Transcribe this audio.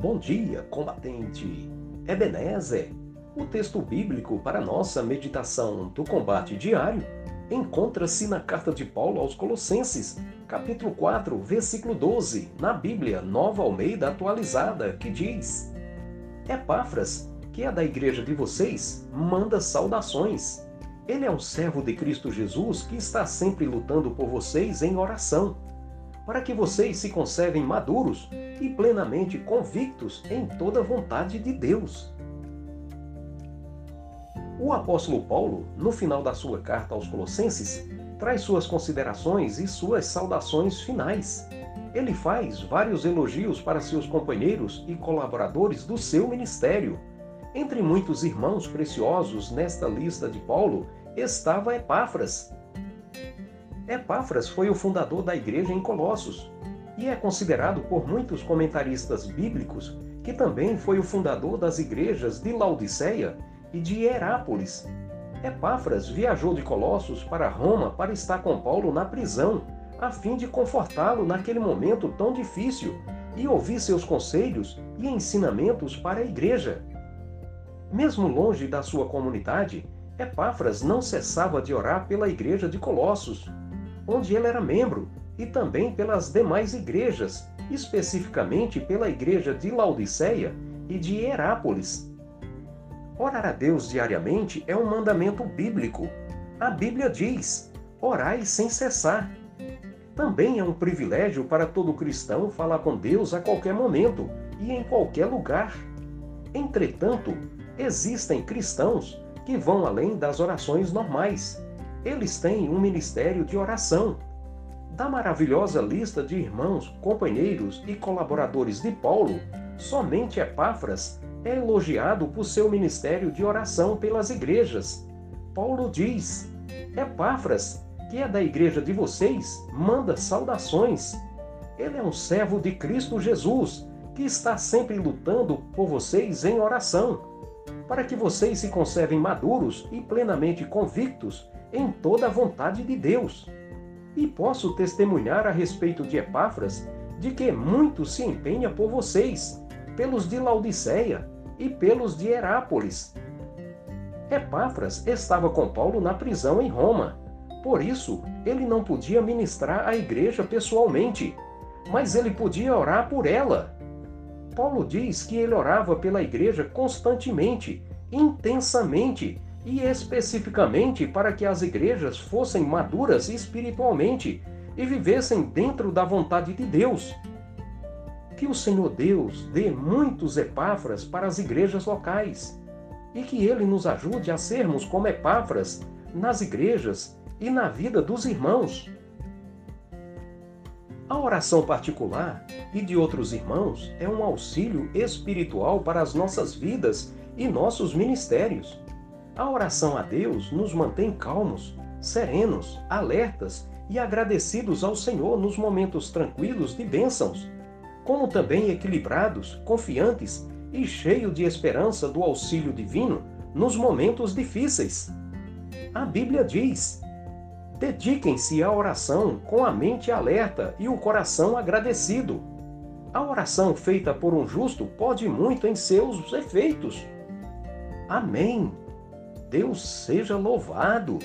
Bom dia, combatente! Ebenezer, o texto bíblico para nossa meditação do combate diário encontra-se na carta de Paulo aos Colossenses, capítulo 4, versículo 12, na Bíblia Nova Almeida Atualizada, que diz: Epáfras, que é da igreja de vocês, manda saudações. Ele é um servo de Cristo Jesus que está sempre lutando por vocês em oração para que vocês se conservem maduros e plenamente convictos em toda a vontade de Deus. O apóstolo Paulo, no final da sua carta aos Colossenses, traz suas considerações e suas saudações finais. Ele faz vários elogios para seus companheiros e colaboradores do seu ministério. Entre muitos irmãos preciosos nesta lista de Paulo estava Epáfras, Epáfras foi o fundador da igreja em Colossos e é considerado por muitos comentaristas bíblicos que também foi o fundador das igrejas de Laodiceia e de Herápolis. Epáfras viajou de Colossos para Roma para estar com Paulo na prisão, a fim de confortá-lo naquele momento tão difícil e ouvir seus conselhos e ensinamentos para a igreja. Mesmo longe da sua comunidade, Epáfras não cessava de orar pela igreja de Colossos, onde ele era membro, e também pelas demais igrejas, especificamente pela igreja de Laodiceia e de Herápolis. Orar a Deus diariamente é um mandamento bíblico. A Bíblia diz: orai sem cessar. Também é um privilégio para todo cristão falar com Deus a qualquer momento e em qualquer lugar. Entretanto, existem cristãos que vão além das orações normais eles têm um ministério de oração. Da maravilhosa lista de irmãos, companheiros e colaboradores de Paulo, somente Epáfras é elogiado por seu ministério de oração pelas igrejas. Paulo diz: Epáfras, que é da igreja de vocês, manda saudações. Ele é um servo de Cristo Jesus, que está sempre lutando por vocês em oração, para que vocês se conservem maduros e plenamente convictos em toda a vontade de Deus. E posso testemunhar a respeito de Epáfras de que muito se empenha por vocês, pelos de Laodiceia e pelos de Herápolis. Epáfras estava com Paulo na prisão em Roma. Por isso, ele não podia ministrar à igreja pessoalmente, mas ele podia orar por ela. Paulo diz que ele orava pela igreja constantemente, intensamente, e especificamente para que as igrejas fossem maduras espiritualmente e vivessem dentro da vontade de Deus. Que o Senhor Deus dê muitos epáfras para as igrejas locais e que Ele nos ajude a sermos como epáfras nas igrejas e na vida dos irmãos. A oração particular e de outros irmãos é um auxílio espiritual para as nossas vidas e nossos ministérios. A oração a Deus nos mantém calmos, serenos, alertas e agradecidos ao Senhor nos momentos tranquilos de bênçãos, como também equilibrados, confiantes e cheios de esperança do auxílio divino nos momentos difíceis. A Bíblia diz: dediquem-se à oração com a mente alerta e o coração agradecido. A oração feita por um justo pode muito em seus efeitos. Amém. Deus seja louvado!